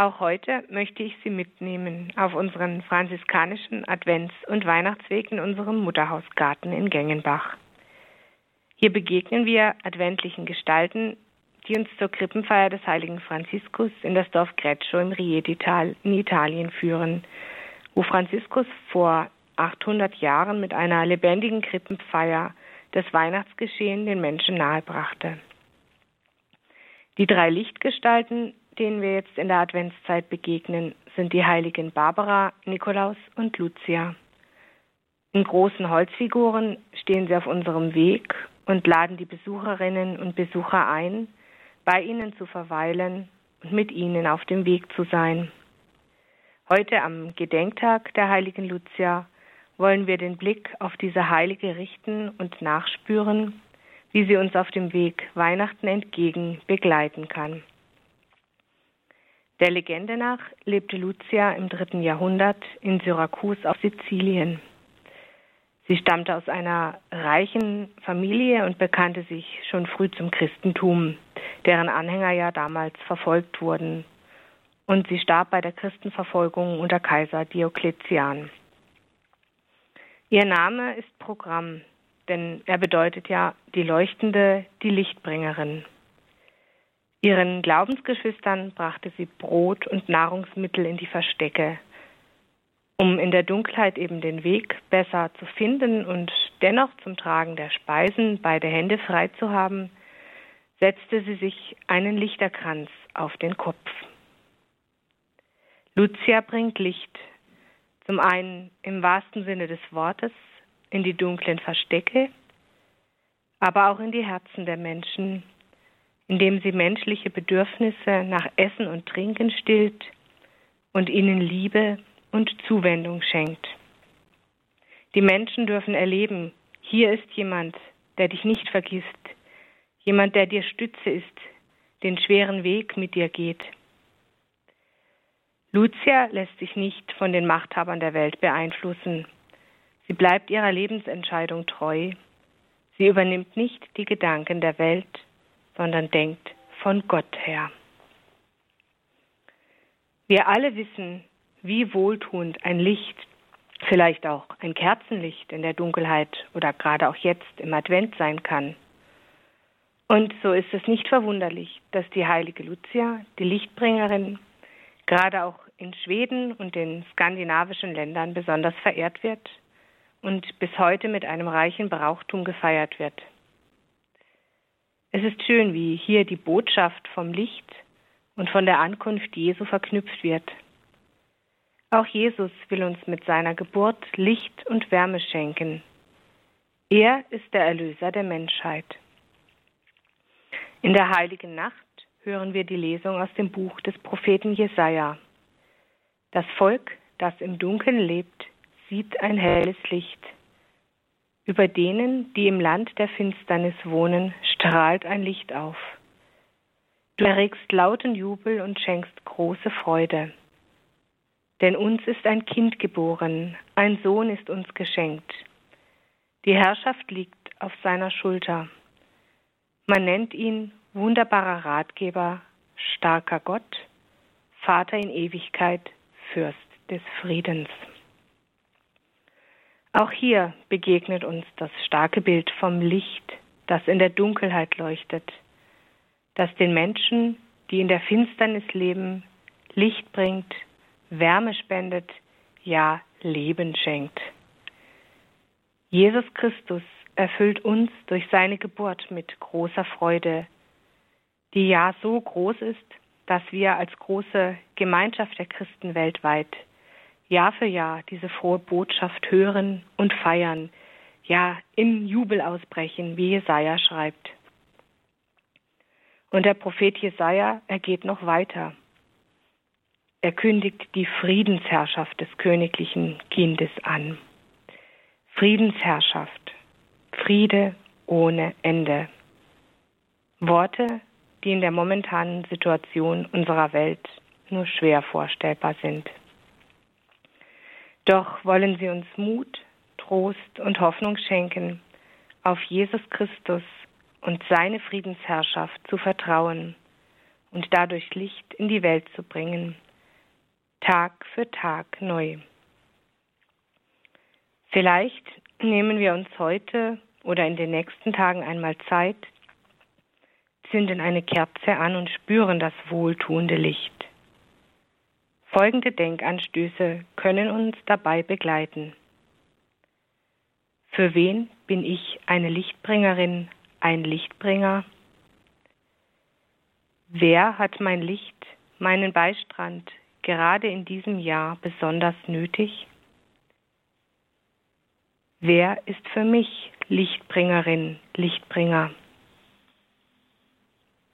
Auch heute möchte ich Sie mitnehmen auf unseren franziskanischen Advents- und Weihnachtsweg in unserem Mutterhausgarten in Gengenbach. Hier begegnen wir adventlichen Gestalten, die uns zur Krippenfeier des heiligen Franziskus in das Dorf Greccio im Rietital in Italien führen, wo Franziskus vor 800 Jahren mit einer lebendigen Krippenfeier das Weihnachtsgeschehen den Menschen nahebrachte. Die drei Lichtgestalten, denen wir jetzt in der Adventszeit begegnen, sind die heiligen Barbara, Nikolaus und Lucia. In großen Holzfiguren stehen sie auf unserem Weg und laden die Besucherinnen und Besucher ein, bei ihnen zu verweilen und mit ihnen auf dem Weg zu sein. Heute am Gedenktag der heiligen Lucia wollen wir den Blick auf diese Heilige richten und nachspüren, wie sie uns auf dem Weg Weihnachten entgegen begleiten kann. Der Legende nach lebte Lucia im dritten Jahrhundert in Syrakus auf Sizilien. Sie stammte aus einer reichen Familie und bekannte sich schon früh zum Christentum, deren Anhänger ja damals verfolgt wurden. Und sie starb bei der Christenverfolgung unter Kaiser Diokletian. Ihr Name ist Programm, denn er bedeutet ja die Leuchtende, die Lichtbringerin. Ihren Glaubensgeschwistern brachte sie Brot und Nahrungsmittel in die Verstecke, um in der Dunkelheit eben den Weg besser zu finden und dennoch zum Tragen der Speisen beide Hände frei zu haben, setzte sie sich einen Lichterkranz auf den Kopf. Lucia bringt Licht, zum einen im wahrsten Sinne des Wortes in die dunklen Verstecke, aber auch in die Herzen der Menschen, indem sie menschliche Bedürfnisse nach Essen und Trinken stillt und ihnen Liebe und Zuwendung schenkt. Die Menschen dürfen erleben, hier ist jemand, der dich nicht vergisst, jemand, der dir Stütze ist, den schweren Weg mit dir geht. Lucia lässt sich nicht von den Machthabern der Welt beeinflussen. Sie bleibt ihrer Lebensentscheidung treu. Sie übernimmt nicht die Gedanken der Welt, sondern denkt von Gott her. Wir alle wissen, wie wohltuend ein Licht, vielleicht auch ein Kerzenlicht in der Dunkelheit oder gerade auch jetzt im Advent sein kann. Und so ist es nicht verwunderlich, dass die heilige Lucia, die Lichtbringerin, gerade auch in Schweden und den skandinavischen Ländern besonders verehrt wird und bis heute mit einem reichen Brauchtum gefeiert wird. Es ist schön, wie hier die Botschaft vom Licht und von der Ankunft Jesu verknüpft wird. Auch Jesus will uns mit seiner Geburt Licht und Wärme schenken. Er ist der Erlöser der Menschheit. In der heiligen Nacht hören wir die Lesung aus dem Buch des Propheten Jesaja. Das Volk, das im Dunkeln lebt, sieht ein helles Licht. Über denen, die im Land der Finsternis wohnen, strahlt ein Licht auf. Du erregst lauten Jubel und schenkst große Freude. Denn uns ist ein Kind geboren, ein Sohn ist uns geschenkt. Die Herrschaft liegt auf seiner Schulter. Man nennt ihn wunderbarer Ratgeber, starker Gott, Vater in Ewigkeit, Fürst des Friedens. Auch hier begegnet uns das starke Bild vom Licht, das in der Dunkelheit leuchtet, das den Menschen, die in der Finsternis leben, Licht bringt, Wärme spendet, ja Leben schenkt. Jesus Christus erfüllt uns durch seine Geburt mit großer Freude, die ja so groß ist, dass wir als große Gemeinschaft der Christen weltweit Jahr für Jahr diese frohe Botschaft hören und feiern, ja in Jubel ausbrechen, wie Jesaja schreibt. Und der Prophet Jesaja, er geht noch weiter. Er kündigt die Friedensherrschaft des königlichen Kindes an. Friedensherrschaft, Friede ohne Ende. Worte, die in der momentanen Situation unserer Welt nur schwer vorstellbar sind. Doch wollen sie uns Mut, Trost und Hoffnung schenken, auf Jesus Christus und seine Friedensherrschaft zu vertrauen und dadurch Licht in die Welt zu bringen Tag für Tag neu. Vielleicht nehmen wir uns heute oder in den nächsten Tagen einmal Zeit, zünden eine Kerze an und spüren das wohltuende Licht. Folgende Denkanstöße können uns dabei begleiten. Für wen bin ich eine Lichtbringerin, ein Lichtbringer? Wer hat mein Licht, meinen Beistand gerade in diesem Jahr besonders nötig? Wer ist für mich Lichtbringerin, Lichtbringer?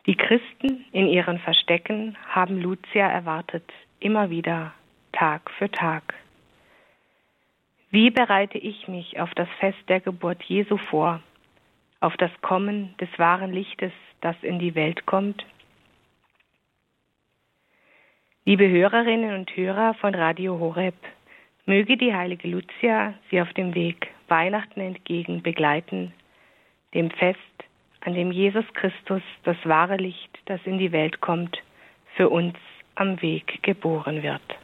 Die Christen in ihren Verstecken haben Lucia erwartet, immer wieder, Tag für Tag. Wie bereite ich mich auf das Fest der Geburt Jesu vor, auf das Kommen des wahren Lichtes, das in die Welt kommt? Liebe Hörerinnen und Hörer von Radio Horeb, möge die heilige Lucia Sie auf dem Weg Weihnachten entgegen begleiten, dem Fest, an dem Jesus Christus, das wahre Licht, das in die Welt kommt, für uns am Weg geboren wird.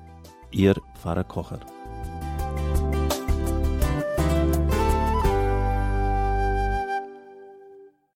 Ihr Pfarrer Kocher.